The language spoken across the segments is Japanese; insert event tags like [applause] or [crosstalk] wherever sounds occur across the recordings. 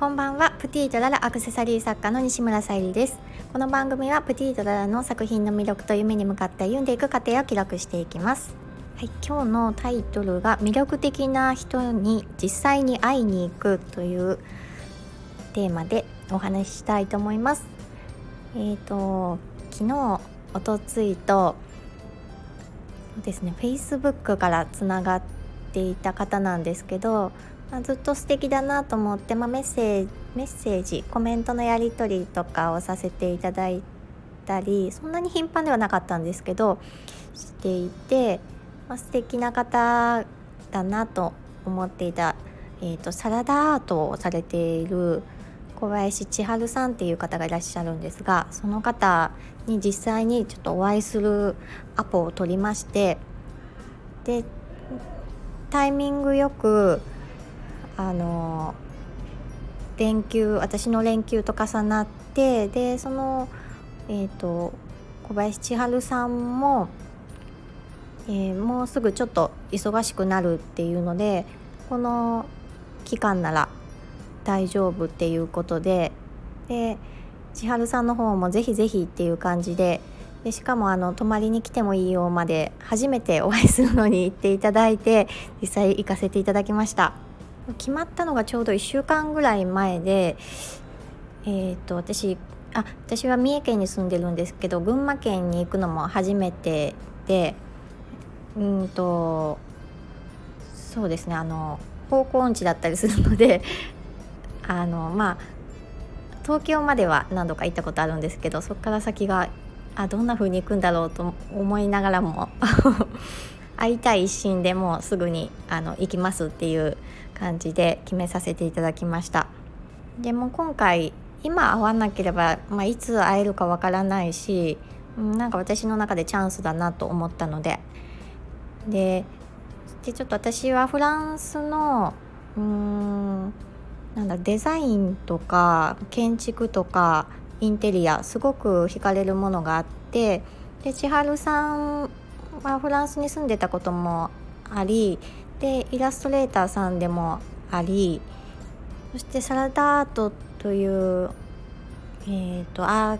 こんばんは。プティートララアクセサリー作家の西村さゆりです。この番組はプティートララの作品の魅力と夢に向かって歩んでいく過程を記録していきます。はい、今日のタイトルが魅力的な人に実際に会いに行くというテーマでお話ししたいと思います。えっ、ー、と昨日おとついとそうですね Facebook からつながっていた方なんですけどまあ、ずっと素敵だなと思って、まあ、メッセージメッセージコメントのやり取りとかをさせていただいたりそんなに頻繁ではなかったんですけどしていて、まあ、素敵な方だなと思っていた、えーと、サラダアートをされている小林千春さんっていう方がいらっしゃるんですがその方に実際にちょっとお会いするアポを取りましてでタイミングよくあの連休私の連休と重なってでその、えーと、小林千春さんも、えー、もうすぐちょっと忙しくなるっていうのでこの期間なら大丈夫っていうことでで千春さんの方もぜひぜひっていう感じででしかもあの泊まりに来てもいいよまで初めてお会いするのに行っていただいて実際行かせていただきました。決まったのがちょうど1週間ぐらい前で、えーと、私あ私は三重県に住んでるんですけど群馬県に行くのも初めてでうんとそうですねあの方向音痴だったりするので [laughs] あのまあ東京までは何度か行ったことあるんですけどそこから先があどんな風に行くんだろうと思いながらも [laughs] 会いたい一心でもうすぐにあの行きますっていう感じで決めさせていただきました。でも今回今会わなければ、まあ、いつ会えるかわからないしなんか私の中でチャンスだなと思ったので。ででちょっと私はフランスのうーんなんだデザインとか建築とかインテリアすごく惹かれるものがあってで千春さんはフランスに住んでたこともありでイラストレーターさんでもありそしてサラダアートという、えーと、ア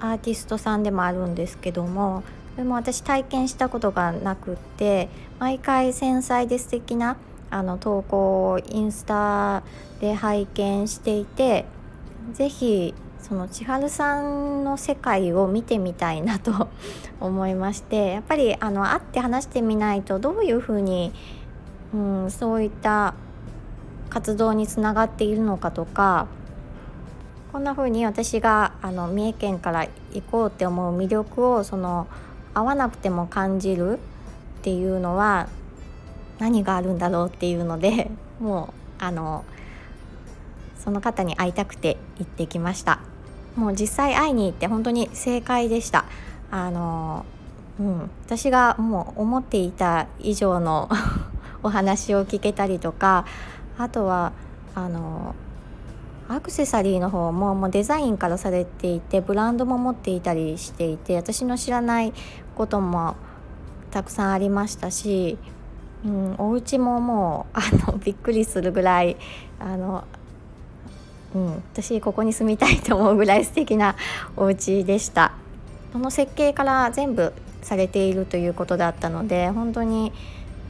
ーティストさんでもあるんですけどもそれも私体験したことがなくって毎回繊細で素敵なあの投稿をインスタで拝見していて是非その千春さんの世界を見てみたいなと [laughs] 思いましてやっぱりあの会って話してみないとどういうふうにうん、そういった活動につながっているのかとかこんな風に私があの三重県から行こうって思う魅力をその会わなくても感じるっていうのは何があるんだろうっていうので [laughs] もうあのその方に会いたくて行ってきました。もう実際会いに行って本当に正解でした。あのうん。私がもう思っていた以上の [laughs] お話を聞けたりとかあとはあのアクセサリーの方ももうデザインからされていてブランドも持っていたりしていて私の知らないこともたくさんありましたし、うん、お家ももうあのびっくりするぐらいあの、うん、私ここに住みたいと思うぐらい素敵なお家でした。その設計から全部されているということだったので本当に、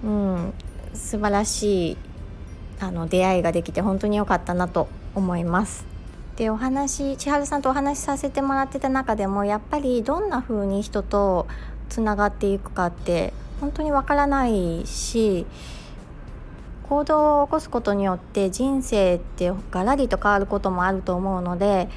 うん、素晴らしいあの出会いができて本当に良かったなと思います。でお話千春さんとお話しさせてもらってた中でもやっぱりどんな風に人とつながっていくかって本当にわからないし行動を起こすことによって人生ってガラリと変わることもあると思うので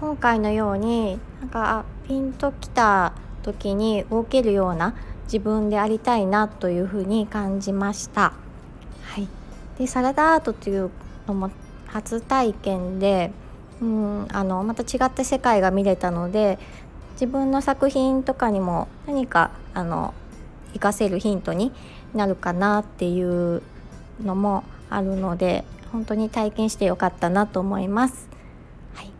今回のようになんかピンときた時に動けるような自分でありたいなというふうに感じました。はい、でサラダアートというのも初体験でうんあのまた違った世界が見れたので自分の作品とかにも何かあの活かせるヒントになるかなっていうのもあるので本当に体験してよかったなと思います。はい、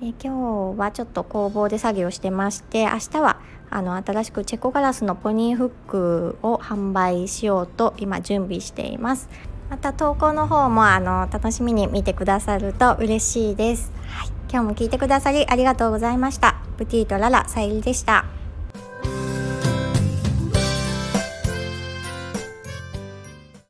で今日はちょっと工房で作業してまして明日はあの新しくチェコガラスのポニーフックを販売しようと今準備しています。また投稿の方もあの楽しみに見てくださると嬉しいです、はい、今日も聞いてくださりありがとうございました。プティとララさゆりでした。